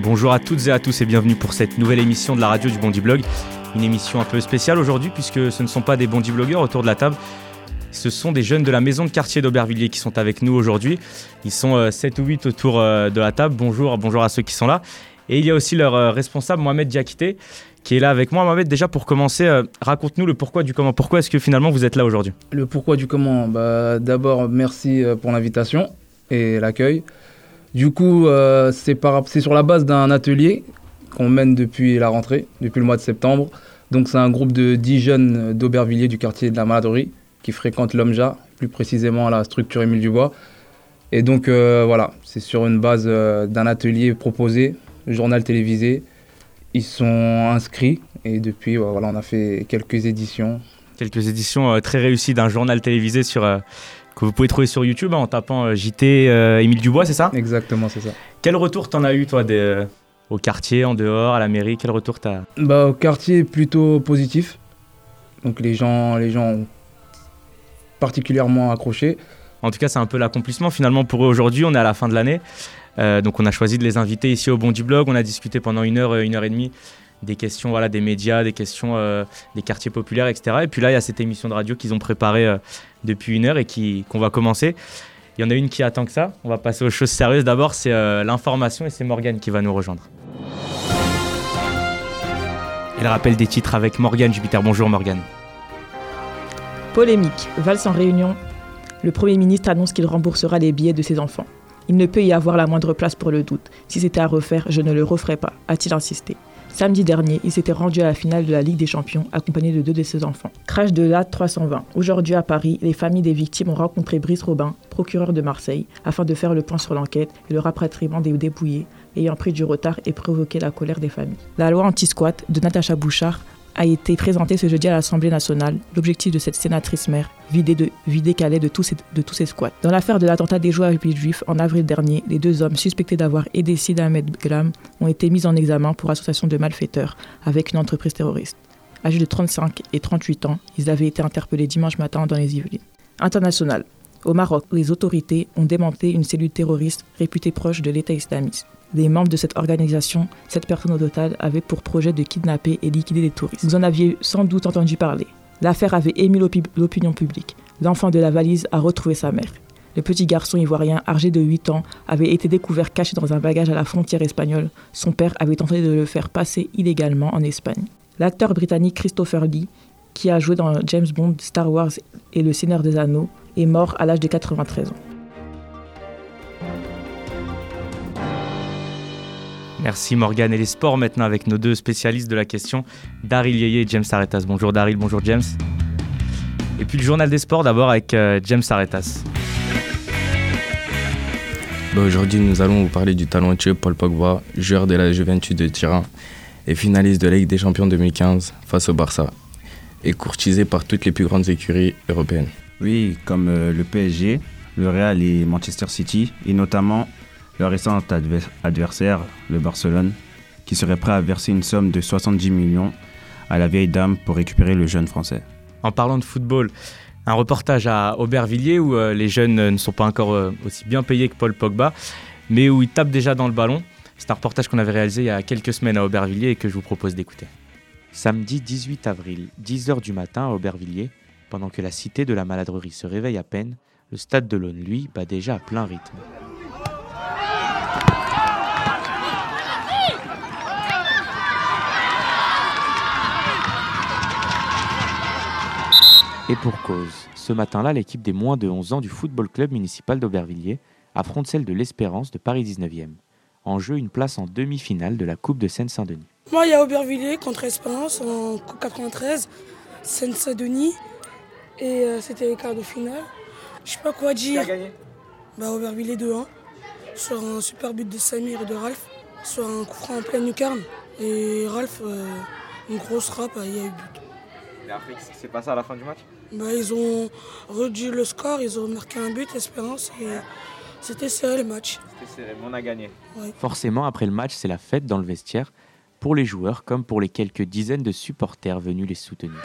Bonjour à toutes et à tous et bienvenue pour cette nouvelle émission de la radio du Bondi Blog. Une émission un peu spéciale aujourd'hui puisque ce ne sont pas des Bondi blogueurs autour de la table. Ce sont des jeunes de la maison de quartier d'Aubervilliers qui sont avec nous aujourd'hui. Ils sont 7 euh, ou 8 autour euh, de la table. Bonjour, bonjour à ceux qui sont là. Et il y a aussi leur euh, responsable Mohamed Diakité qui est là avec moi. Mohamed, déjà pour commencer, raconte-nous le pourquoi du comment. Pourquoi est-ce que finalement vous êtes là aujourd'hui? Le pourquoi du comment bah, D'abord, merci pour l'invitation et l'accueil. Du coup, euh, c'est sur la base d'un atelier qu'on mène depuis la rentrée, depuis le mois de septembre. Donc c'est un groupe de 10 jeunes d'Aubervilliers du quartier de la Maladerie qui fréquentent l'OMJA, plus précisément la structure Émile Dubois. Et donc euh, voilà, c'est sur une base euh, d'un atelier proposé, journal télévisé. Ils sont inscrits et depuis, voilà, on a fait quelques éditions. Quelques éditions très réussies d'un journal télévisé sur que vous pouvez trouver sur YouTube hein, en tapant euh, JT euh, Émile Dubois, c'est ça? Exactement, c'est ça. Quel retour t'en as eu, toi, des, euh, au quartier, en dehors, à la mairie Quel retour t'as bah, Au quartier, plutôt positif. Donc les gens, les gens ont particulièrement accroché. En tout cas, c'est un peu l'accomplissement finalement pour eux aujourd'hui. On est à la fin de l'année. donc on a choisi de les inviter ici au Bondi Blog. On a discuté pendant une heure, une heure et demie des questions voilà, des médias, des questions des quartiers populaires, etc. Et puis là, il y a cette émission de radio qu'ils ont préparée depuis une heure et qui, qu'on va commencer. Il y en a une qui attend que ça. On va passer aux choses sérieuses. D'abord, c'est euh, l'information et c'est Morgane qui va nous rejoindre. Et le rappel des titres avec Morgane Jupiter. Bonjour Morgane. Polémique. Valse en réunion. Le Premier ministre annonce qu'il remboursera les billets de ses enfants. Il ne peut y avoir la moindre place pour le doute. Si c'était à refaire, je ne le referais pas, a-t-il insisté. Samedi dernier, il s'était rendu à la finale de la Ligue des Champions accompagné de deux de ses enfants. Crash de la 320. Aujourd'hui à Paris, les familles des victimes ont rencontré Brice Robin, procureur de Marseille, afin de faire le point sur l'enquête et le rapatriement des dépouillés ayant pris du retard et provoqué la colère des familles. La loi anti-squat de Natacha Bouchard a été présenté ce jeudi à l'Assemblée nationale. L'objectif de cette sénatrice mère, vider, de, vider Calais de tous, ces, de tous ces squats. Dans l'affaire de l'attentat des joueurs juifs en avril dernier, les deux hommes suspectés d'avoir aidé Sid Ahmed Glam ont été mis en examen pour association de malfaiteurs avec une entreprise terroriste. Âgés de 35 et 38 ans, ils avaient été interpellés dimanche matin dans les Yvelines. International. Au Maroc, les autorités ont démantelé une cellule terroriste réputée proche de l'État islamiste. Les membres de cette organisation, cette personne au total, avaient pour projet de kidnapper et liquider les touristes. Vous en aviez sans doute entendu parler. L'affaire avait ému l'opinion publique. L'enfant de la valise a retrouvé sa mère. Le petit garçon ivoirien, âgé de 8 ans, avait été découvert caché dans un bagage à la frontière espagnole. Son père avait tenté de le faire passer illégalement en Espagne. L'acteur britannique Christopher Lee, qui a joué dans James Bond, Star Wars et Le Seigneur des Anneaux, est mort à l'âge de 93 ans. Merci Morgane. Et les sports maintenant avec nos deux spécialistes de la question, Daryl Yeye et James Aretas. Bonjour Daryl, bonjour James. Et puis le journal des sports d'abord avec euh, James Aretas. Bah, aujourd'hui, nous allons vous parler du talentueux Paul Pogba, joueur de la Juventus de Turin et finaliste de la Ligue des Champions 2015 face au Barça, et courtisé par toutes les plus grandes écuries européennes. Oui, comme euh, le PSG, le Real et Manchester City, et notamment le récent adversaire, le Barcelone, qui serait prêt à verser une somme de 70 millions à la vieille dame pour récupérer le jeune français. En parlant de football, un reportage à Aubervilliers où euh, les jeunes ne sont pas encore euh, aussi bien payés que Paul Pogba, mais où ils tapent déjà dans le ballon. C'est un reportage qu'on avait réalisé il y a quelques semaines à Aubervilliers et que je vous propose d'écouter. Samedi 18 avril, 10h du matin à Aubervilliers, pendant que la cité de la maladrerie se réveille à peine, le stade de l'Aune, lui, bat déjà à plein rythme. Et pour cause, ce matin-là, l'équipe des moins de 11 ans du Football Club municipal d'Aubervilliers affronte celle de l'Espérance de Paris 19e. En jeu, une place en demi-finale de la Coupe de Seine-Saint-Denis. Moi, il y a Aubervilliers contre Espérance en Coupe 93, Seine-Saint-Denis. Et euh, c'était les quarts de finale. Je sais pas quoi dire. Qui a gagné? Bah, Aubervilliers 2-1. Sur un super but de Samir et de Ralph. Sur un coup franc en pleine lucarne. Et Ralph, euh, une grosse frappe, il y a eu but. Et après, c'est passé à la fin du match? Bah, Ils ont réduit le score, ils ont marqué un but, Espérance, et c'était serré le match. C'était serré, mais on a gagné. Forcément, après le match, c'est la fête dans le vestiaire, pour les joueurs comme pour les quelques dizaines de supporters venus les soutenir.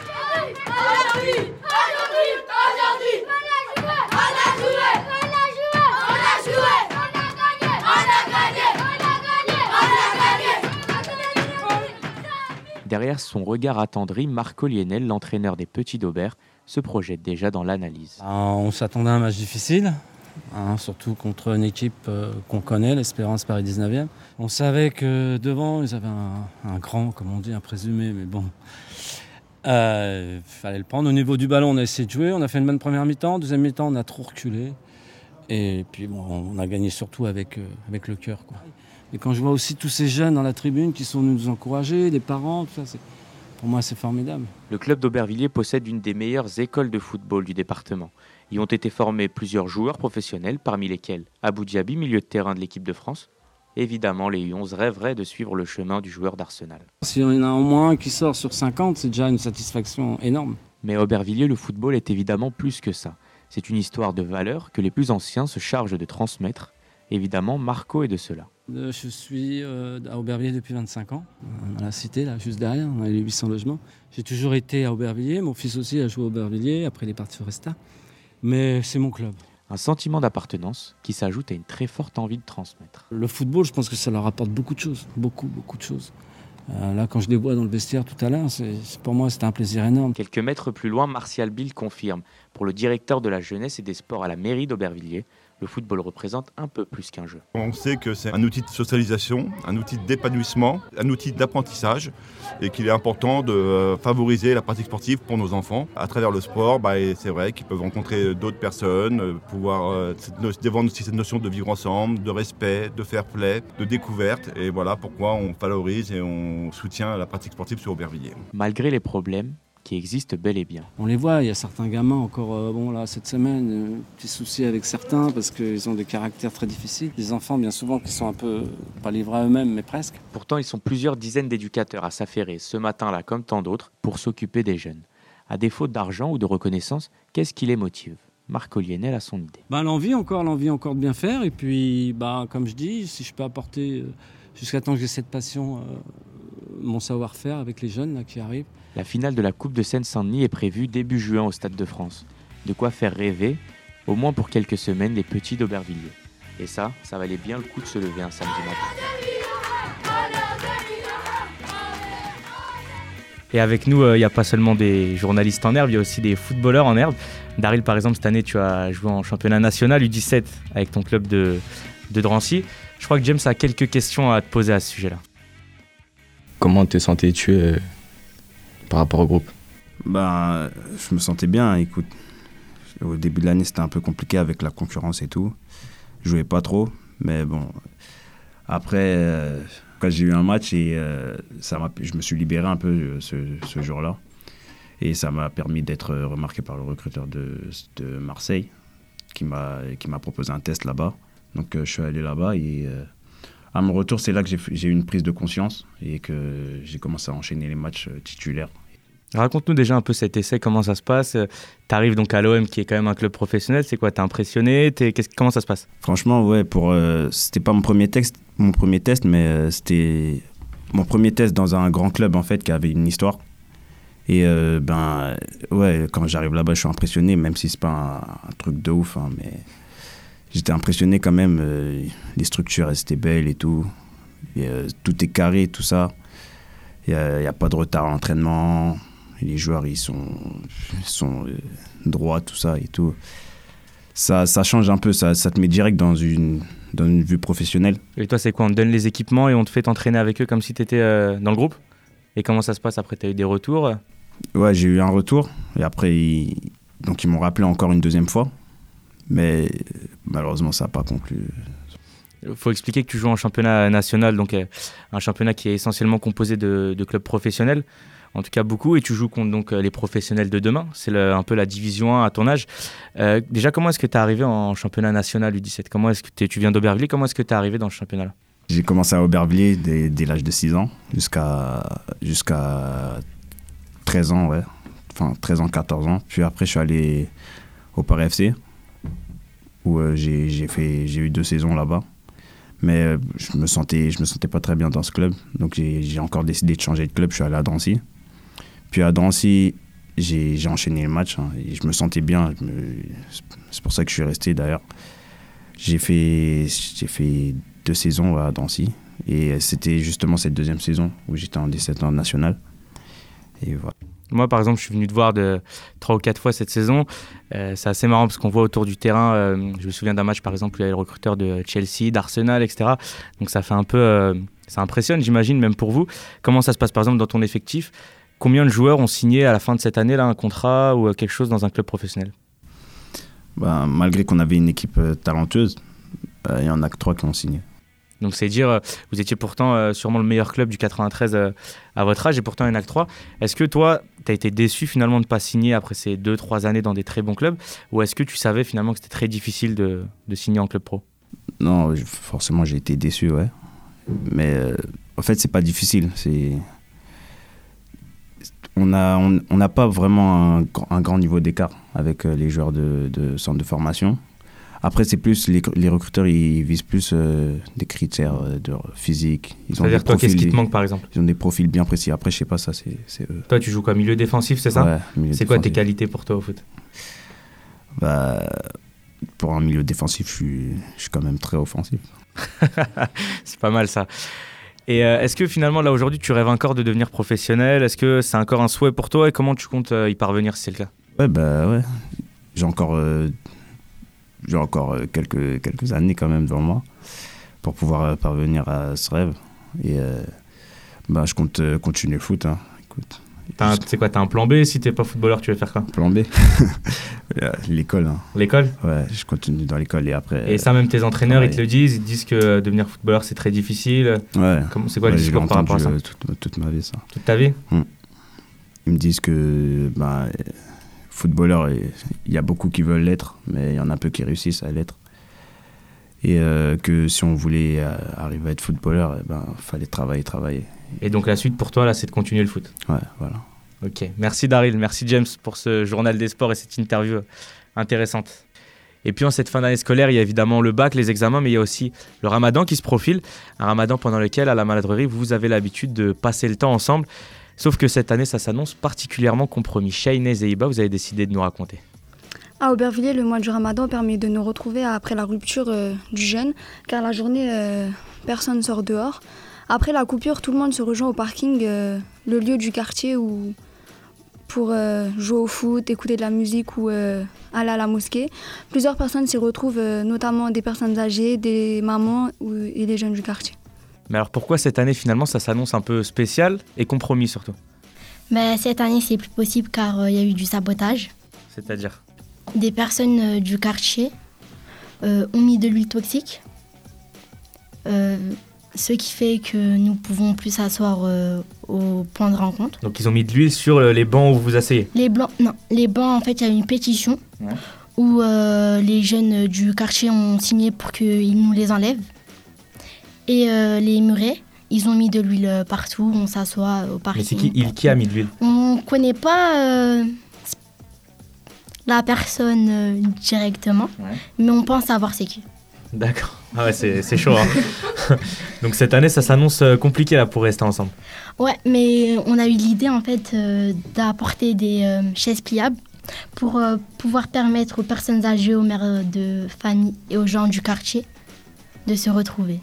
Derrière son regard attendri, Marco Lienel, l'entraîneur des Petits d'Aubert, se projette déjà dans l'analyse. Ah, on s'attendait à un match difficile, hein, surtout contre une équipe euh, qu'on connaît, l'Espérance Paris 19e. On savait que devant, ils avaient un, grand, comme on dit, un présumé, mais bon. Il euh, fallait le prendre. Au niveau du ballon, on a essayé de jouer. On a fait une bonne première mi-temps. Deuxième mi-temps, on a trop reculé. Et puis, bon, on a gagné surtout avec, euh, avec le cœur. Et quand je vois aussi tous ces jeunes dans la tribune qui sont venus nous encourager, les parents, tout ça, pour moi, c'est formidable. Le club d'Aubervilliers possède une des meilleures écoles de football du département. Y ont été formés plusieurs joueurs professionnels, parmi lesquels Abou Diaby, milieu de terrain de l'équipe de France. Évidemment, les U11 rêveraient de suivre le chemin du joueur d'Arsenal. Si on en a au moins un qui sort sur 50, c'est déjà une satisfaction énorme. Mais à Aubervilliers, le football est évidemment plus que ça. C'est une histoire de valeur que les plus anciens se chargent de transmettre. Évidemment, Marco est de cela. Euh, je suis euh, à Aubervilliers depuis 25 ans, à la cité, là, juste derrière, on a les 800 logements. J'ai toujours été à Aubervilliers, mon fils aussi a joué à Aubervilliers, après il est parti sur Resta. Mais c'est mon club. Un sentiment d'appartenance qui s'ajoute à une très forte envie de transmettre. Le football, je pense que ça leur apporte beaucoup de choses, beaucoup, beaucoup de choses. Euh, là, quand je les vois dans le vestiaire tout à l'heure, pour moi, c'était un plaisir énorme. Quelques mètres plus loin, Martial Bill confirme, pour le directeur de la jeunesse et des sports à la mairie d'Aubervilliers, le football représente un peu plus qu'un jeu. On sait que c'est un outil de socialisation, un outil d'épanouissement, un outil d'apprentissage et qu'il est important de euh, favoriser la pratique sportive pour nos enfants. À travers le sport, bah, c'est vrai qu'ils peuvent rencontrer d'autres personnes, euh, pouvoir euh, défendre aussi cette notion de vivre ensemble, de respect, de fair play, de découverte. Et voilà pourquoi on valorise et on soutient la pratique sportive sur Aubervilliers. Malgré les problèmes, qui existent bel et bien. On les voit, il y a certains gamins encore, euh, bon là, cette semaine, euh, petits soucis avec certains parce qu'ils ont des caractères très difficiles. Des enfants, bien souvent, qui sont un peu, pas livrés à eux-mêmes, mais presque. Pourtant, ils sont plusieurs dizaines d'éducateurs à s'affairer ce matin-là, comme tant d'autres, pour s'occuper des jeunes. À défaut d'argent ou de reconnaissance, qu'est-ce qui les motive? Marc Olienel a son idée. Bah, l'envie encore, l'envie encore de bien faire. Et puis, bah, comme je dis, si je peux apporter, euh, jusqu'à temps que j'ai cette passion, mon savoir-faire avec les jeunes là, qui arrivent. La finale de la Coupe de Seine-Saint-Denis est prévue début juin au Stade de France. De quoi faire rêver, au moins pour quelques semaines, les petits d'Aubervilliers. Et ça, ça valait bien le coup de se lever un samedi matin. Et avec nous, euh, il n'y a pas seulement des journalistes en herbe, il y a aussi des footballeurs en herbe. Daryl, par exemple, cette année, tu as joué en championnat national U17 avec ton club de, de Drancy. Je crois que James a quelques questions à te poser à ce sujet-là. Comment te sentais-tu euh, par rapport au groupe? Ben, je me sentais bien. Écoute, au début de l'année, c'était un peu compliqué avec la concurrence et tout. Je jouais pas trop, mais bon. Après, euh, quand j'ai eu un match et euh, ça je me suis libéré un peu ce, ce jour-là. Et ça m'a permis d'être remarqué par le recruteur de, de Marseille, qui m'a proposé un test là-bas. Donc je suis allé là-bas et à mon retour, c'est là que j'ai eu une prise de conscience et que j'ai commencé à enchaîner les matchs euh, titulaires. Raconte-nous déjà un peu cet essai, comment ça se passe? Tu arrives donc à l'OM qui est quand même un club professionnel. C'est quoi? T'es impressionné? Es, Comment ça se passe? Franchement, ouais, pour euh, c'était pas mon premier texte, mon premier test, mais euh, c'était mon premier test dans un grand club en fait qui avait une histoire. Et ben ouais, quand j'arrive là-bas, je suis impressionné, même si c'est pas un, truc de ouf, hein, mais j'étais impressionné quand même. Euh, les structures, étaient belles et tout. Euh, tout est carré, tout ça. Il n'y a, pas de retard à l'entraînement. Les joueurs, ils sont, sont euh, droits, tout ça et tout. Ça, ça change un peu, ça, ça te met direct dans une, dans une vue professionnelle. Et toi, c'est quoi On te donne les équipements et on te fait t'entraîner avec eux comme si tu étais dans le groupe? Et comment ça se passe après? Tu as eu des retours? Ouais, j'ai eu un retour. Et après, donc ils m'ont rappelé encore une deuxième fois. Mais malheureusement, ça n'a pas conclu. Il faut expliquer que tu joues en championnat national, donc euh, un championnat qui est essentiellement composé de, clubs professionnels, en tout cas beaucoup, et tu joues contre donc, euh, les professionnels de demain. C'est un peu la division 1 à ton âge. Euh, déjà, comment est-ce que tu es arrivé en championnat national U17 Comment est-ce que tu viens d'Aubervilliers Comment est-ce que tu es arrivé dans le championnat-là? J'ai commencé à Aubervilliers dès, dès l'âge de 6 ans jusqu'à jusqu'à 13 ans, ouais. Enfin, 13 ans, 14 ans. Puis après, je suis allé au Paris FC où euh, j'ai eu deux saisons là-bas. Mais euh, je me me sentais pas très bien dans ce club. Donc j'ai encore décidé de changer de club. Je suis allé à Drancy. Puis à Drancy j'ai enchaîné le match hein, et je me sentais bien. C'est pour ça que je suis resté d'ailleurs. J'ai fait fait deux saisons à Drancy. Et c'était justement cette deuxième saison où j'étais en 17 ans national. Et voilà. Moi, par exemple, je suis venu te voir trois ou quatre fois cette saison. Euh, c'est assez marrant parce qu'on voit autour du terrain. euh, je me souviens d'un match, par exemple, où il y avait le recruteur de Chelsea, d'Arsenal, etc. Donc ça fait un peu, euh, ça impressionne, j'imagine, même pour vous. Comment ça se passe, par exemple, dans ton effectif? Combien de joueurs ont signé à la fin de cette année là un contrat ou quelque chose dans un club professionnel? Ben, malgré qu'on avait une équipe talentueuse, il y en a que trois qui ont signé. Donc c'est dire, euh, vous étiez pourtant euh, sûrement le meilleur club du 93 euh, à votre âge et pourtant il n'y en a que trois. Est-ce que toi, tu as été déçu finalement de ne pas signer après ces deux, trois années dans des très bons clubs? Ou est-ce que tu savais finalement que c'était très difficile de, signer en club pro? Non, forcément, j'ai été déçu, ouais. Mais en fait, c'est pas difficile. C'est on a on n'a pas vraiment un, gr- un grand niveau d'écart avec les joueurs de centre de formation. Après, c'est plus les, les recruteurs, ils visent plus euh, des critères euh, de physique. C'est-à-dire toi, qu'est-ce qui te manque par exemple Ils ont des profils bien précis. Après, je sais pas, ça, c'est. Toi, tu joues quoi Milieu défensif, c'est ça Ouais, C'est quoi tes qualités pour toi au foot Bah, pour un milieu défensif, je suis, je suis quand même très offensif. C'est pas mal ça. Et euh, est-ce que finalement, là aujourd'hui, tu rêves encore de devenir professionnel? Est-ce que c'est encore un souhait pour toi? Et comment tu comptes euh, y parvenir si c'est le cas? Ouais, bah ouais. J'ai encore, euh, j'ai encore euh, quelques, quelques années quand même devant moi pour pouvoir euh, parvenir à ce rêve. Et euh, bah, je compte continuer le foot. Hein. Écoute, T'as un- C'est quoi T'as un plan B Si t'es pas footballeur, tu veux faire quoi? Plan B. L'école. hein. L'école? Ouais, je continue dans l'école et après. Et ça, même tes entraîneurs, ils te le disent Ils te disent que devenir footballeur, c'est très difficile. Ouais. Comment- C'est quoi le Ouais, discours par rapport à ça? toute, toute ma vie, ça. Toute ta vie? Ils me disent que bah, footballeur, il y a beaucoup qui veulent l'être, mais il y en a peu qui réussissent à l'être. Et euh, que si on voulait euh, arriver à être footballeur, il ben, fallait travailler, travailler. Et donc la suite pour toi, là, c'est de continuer le foot. Ouais, voilà. Ok, merci Daryl, merci James pour ce journal des sports et cette interview intéressante. Et puis en cette fin d'année scolaire, il y a évidemment le bac, les examens, mais il y a aussi le ramadan qui se profile. Un ramadan pendant lequel, à la maladrerie, vous avez l'habitude de passer le temps ensemble. Sauf que cette année, ça s'annonce particulièrement compromis. Shainez et vous avez décidé de nous raconter. À Aubervilliers, le mois du ramadan permet de nous retrouver après la rupture euh, du jeûne, car la journée, euh, personne sort dehors. Après la coupure, tout le monde se rejoint au parking, euh, le lieu du quartier pour jouer au foot, écouter de la musique ou aller à la mosquée. Plusieurs personnes s'y retrouvent, notamment des personnes âgées, des mamans et des jeunes du quartier. Mais alors pourquoi cette année, finalement, ça s'annonce un peu spécial et compromis surtout Mais cette année, c'est plus possible car euh, il y a eu du sabotage. C'est-à-dire Des personnes euh, du quartier euh, ont mis de l'huile toxique, euh, ce qui fait que nous pouvons plus s'asseoir euh, au point de rencontre. Donc ils ont mis de l'huile sur euh, les bancs où vous vous asseyez. Les blancs, non, les bancs, en fait, il y a eu une pétition Ouais. où euh, les jeunes du quartier ont signé pour qu'ils nous les enlèvent. Et euh, les murets, ils ont mis de l'huile partout, on s'assoit au parking. Mais c'est qui, il, qui a mis de l'huile? On connaît pas euh, la personne euh, directement, Ouais. mais on pense savoir c'est qui. D'accord. Ah ouais, c'est c'est chaud. hein. Donc cette année, ça s'annonce euh, compliqué là pour rester ensemble. Ouais, mais on a eu l'idée en fait euh, d'apporter des euh, chaises pliables pour euh, pouvoir permettre aux personnes âgées, aux mères de famille et aux gens du quartier de se retrouver.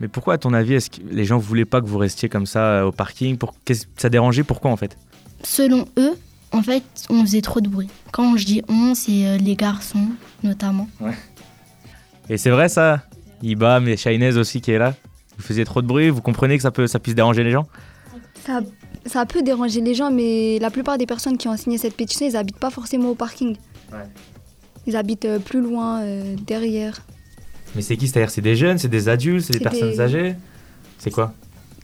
Mais pourquoi, à ton avis, est-ce que les gens voulaient pas que vous restiez comme ça euh, au parking pour... Ça dérangeait Pourquoi en fait? Selon eux, en fait, on faisait trop de bruit. Quand je dis on, c'est euh, les garçons notamment. Et c'est vrai ça? Iba, mais Shainez aussi qui est là Vous faisiez trop de bruit, vous comprenez que ça, peut, ça puisse déranger les gens? Ça, ça peut déranger les gens, mais la plupart des personnes qui ont signé cette pétition, ils habitent pas forcément au parking. Ouais. Ils habitent euh, plus loin, euh, derrière, Mais c'est qui C'est-à-dire c'est des jeunes, c'est des adultes, c'est des personnes des- âgées C'est quoi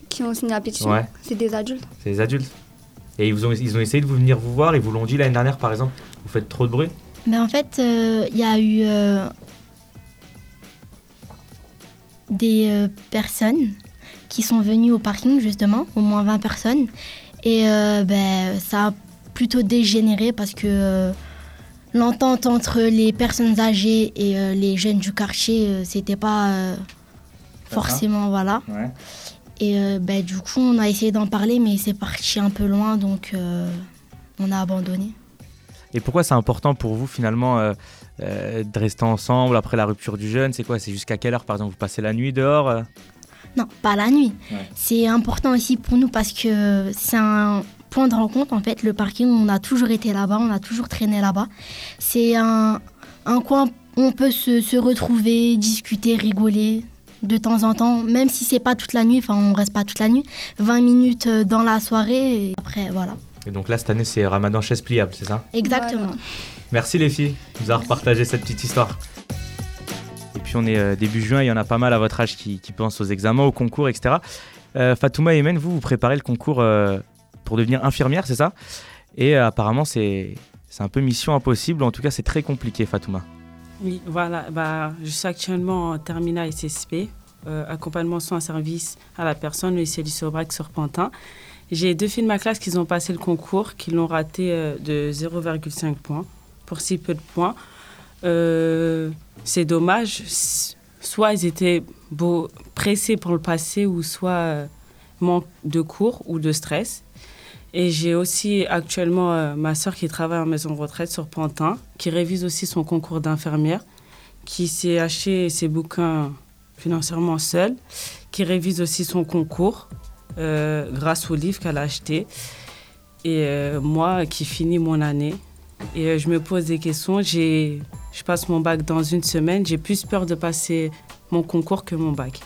qui ont signé la pétition. Ouais. C'est des adultes. C'est des adultes Et ils, vous ont, ils ont essayé de vous venir vous voir, ils vous l'ont dit l'année dernière par exemple Vous faites trop de bruit Mais en fait, euh, il y a eu euh, des euh, personnes qui sont venues au parking, justement, au moins 20 personnes. Et euh, ben, ça a plutôt dégénéré parce que euh, l'entente entre les personnes âgées et euh, les jeunes du quartier, euh, c'était pas euh, forcément, voilà. Ouais. Et euh, ben, du coup, on a essayé d'en parler, mais c'est parti un peu loin, donc euh, on a abandonné. Et pourquoi c'est important pour vous finalement euh, euh, de rester ensemble après la rupture du jeûne C'est quoi? C'est jusqu'à quelle heure par exemple? Vous passez la nuit dehors euh? Non, pas la nuit. Ouais. C'est important aussi pour nous parce que c'est un point de rencontre en fait. Le parking, on a toujours été là-bas, on a toujours traîné là-bas. C'est un, un coin où on peut se, se retrouver, discuter, rigoler de temps en temps, même si c'est pas toute la nuit, enfin on reste pas toute la nuit, 20 minutes euh, dans la soirée et après voilà. Et donc là, cette année, c'est Ramadan chaise pliable, c'est ça? Exactement. Merci les filles de nous avoir partagé cette petite histoire. Et puis on est euh, début juin, il y en a pas mal à votre âge qui, qui pensent aux examens, aux concours, etc. Euh, Fatouma et Emen, vous, vous préparez le concours euh, pour devenir infirmière, c'est ça? Et euh, apparemment, c'est un peu mission impossible, en tout cas, c'est très compliqué, Fatouma. Oui, voilà. Bah, je suis actuellement en terminale SSP, euh, accompagnement soins service à la personne, lycée Aubrac sur Pantin. J'ai deux filles de ma classe qui ont passé le concours, qui l'ont raté euh, de 0,5 points, pour si peu de points. C'est dommage. Soit ils étaient pressés pour le passer, ou soit manque de cours ou de stress. Et j'ai aussi actuellement euh, ma soeur qui travaille en maison de retraite sur Pantin, qui révise aussi son concours d'infirmière, qui s'est acheté ses bouquins financièrement seule, qui révise aussi son concours euh, grâce au livre qu'elle a acheté. Et euh, moi qui finis mon année. Et je me pose des questions. Je passe mon bac dans une semaine. J'ai plus peur de passer mon concours que mon bac.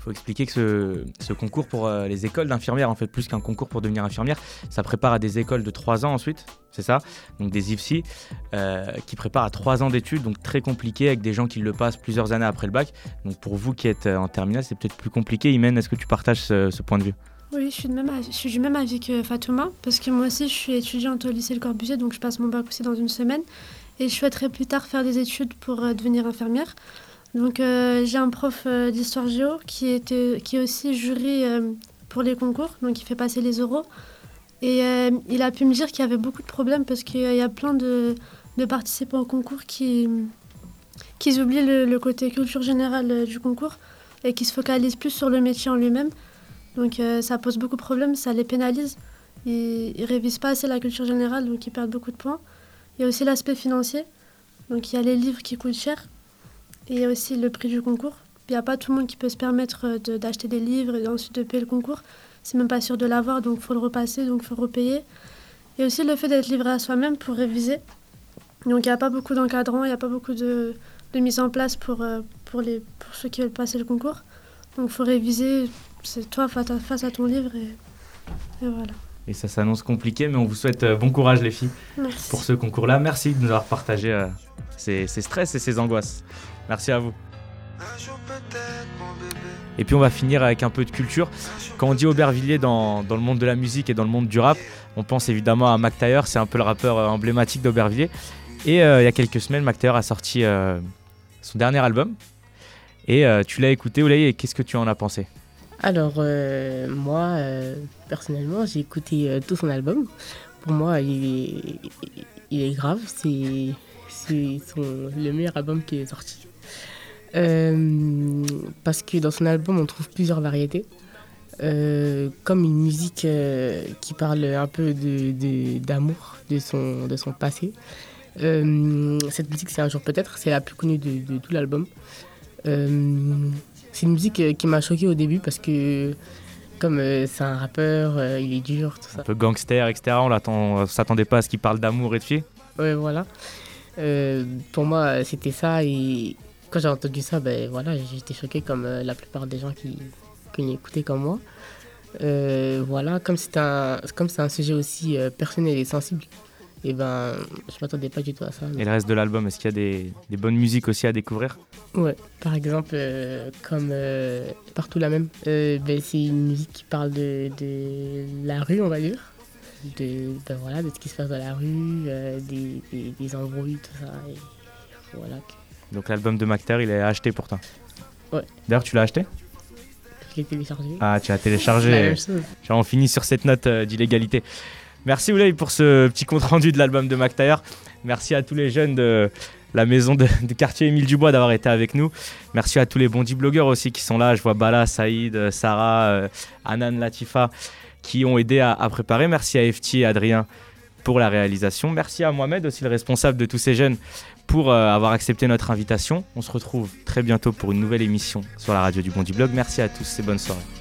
Faut expliquer que ce, concours pour euh, les écoles d'infirmières, en fait, plus qu'un concours pour devenir infirmière, ça prépare à des écoles de 3 ans ensuite, c'est ça? Donc des IFSI, euh, qui préparent à 3 ans d'études, donc très compliqué, avec des gens qui le passent plusieurs années après le bac. Donc pour vous qui êtes euh, en terminale, c'est peut-être plus compliqué. Imen, est-ce que tu partages ce, point de vue? Oui, je suis, du même avis que Fatouma, parce que moi aussi, je suis étudiante au lycée Le Corbusier, donc je passe mon bac aussi dans une semaine. Et je souhaiterais plus tard faire des études pour devenir infirmière. Donc euh, j'ai un prof euh, d'histoire géo qui, est aussi jury euh, pour les concours, donc il fait passer les oraux. Et il a pu me dire qu'il y avait beaucoup de problèmes parce qu'il y a plein de, de participants au concours qui, oublient le, côté culture générale du concours et qui se focalisent plus sur le métier en lui-même. Donc ça pose beaucoup de problèmes, ça les pénalise. Ils ne révisent pas assez la culture générale, donc ils perdent beaucoup de points. Il y a aussi l'aspect financier. Donc il y a les livres qui coûtent cher. Et il y a aussi le prix du concours. Il n'y a pas tout le monde qui peut se permettre euh, d'acheter des livres et ensuite de payer le concours. C'est même pas sûr de l'avoir, donc il faut le repasser, donc il faut repayer. A aussi le fait d'être livré à soi-même pour réviser. Donc il n'y a pas beaucoup d'encadrants, il n'y a pas beaucoup de, de mise en place pour, euh, pour, les, pour ceux qui veulent passer le concours. Donc il faut réviser, c'est toi face à ton livre et, et voilà. Et ça s'annonce compliqué, mais on vous souhaite euh, bon courage les filles Merci. pour ce concours-là. Merci de nous avoir partagé euh, ces, ces stress et ces angoisses. Merci à vous. Et puis on va finir avec un peu de culture. Quand on dit Aubervilliers dans, dans le monde de la musique et dans le monde du rap, on pense évidemment à Mac Taylor, c'est un peu le rappeur euh, emblématique d'Aubervilliers. Et euh, il y a quelques semaines, Mac Taylor a sorti euh, son dernier album. Et euh, tu l'as écouté, Oulaye, et qu'est-ce que tu en as pensé? Alors, euh, moi, euh, personnellement, j'ai écouté euh, tout son album. Pour moi, il est, il est grave. C'est son- le meilleur album qui est sorti. Parce que dans son album, on trouve plusieurs variétés. Comme une musique qui parle un peu d'amour, de, son, de son passé. Cette musique, c'est un jour peut-être, c'est la plus connue de tout l'album. C'est une musique euh, qui m'a choqué au début parce que comme euh, c'est un rappeur, euh, il est dur, tout ça. Un peu gangster, etc. On on s'attendait pas à ce qu'il parle d'amour et de filles. Ouais, voilà. Euh, pour moi, c'était ça et quand j'ai entendu ça, ben voilà, j'étais choqué comme la plupart des gens qui, qui l'écoutaient comme moi. Voilà, comme c'est un, comme c'est un sujet aussi personnel et sensible, et ben je m'attendais pas du tout à ça. Et le reste de l'album, est-ce qu'il y a des, des bonnes musiques aussi à découvrir? Ouais, par exemple, euh, comme euh, Partout la même, euh, ben, c'est une musique qui parle de, de la rue, on va dire. De, ben, voilà, de ce qui se passe dans la rue, des, des, des embrouilles, tout ça. Et voilà. Donc l'album de Mac Taylor, il est acheté pour toi? Ouais. D'ailleurs, tu l'as acheté? Je l'ai téléchargé. Ah, tu as C'est la téléchargé. même chose. Tiens, on finit sur cette note d'illégalité. Merci Oulay pour ce petit compte rendu de l'album de Taylor. Merci à tous les jeunes de la maison de, quartier Émile Dubois d'avoir été avec nous. Merci à tous les bondis blogueurs aussi qui sont là. Je vois Bala, Saïd, Sarah, euh, Anan, Latifa qui ont aidé à, préparer. Merci à FT et Adrien pour la réalisation. Merci à Mohamed aussi le responsable de tous ces jeunes pour euh, avoir accepté notre invitation. On se retrouve très bientôt pour une nouvelle émission sur la radio du Bondi Blog. Merci à tous et bonne soirée.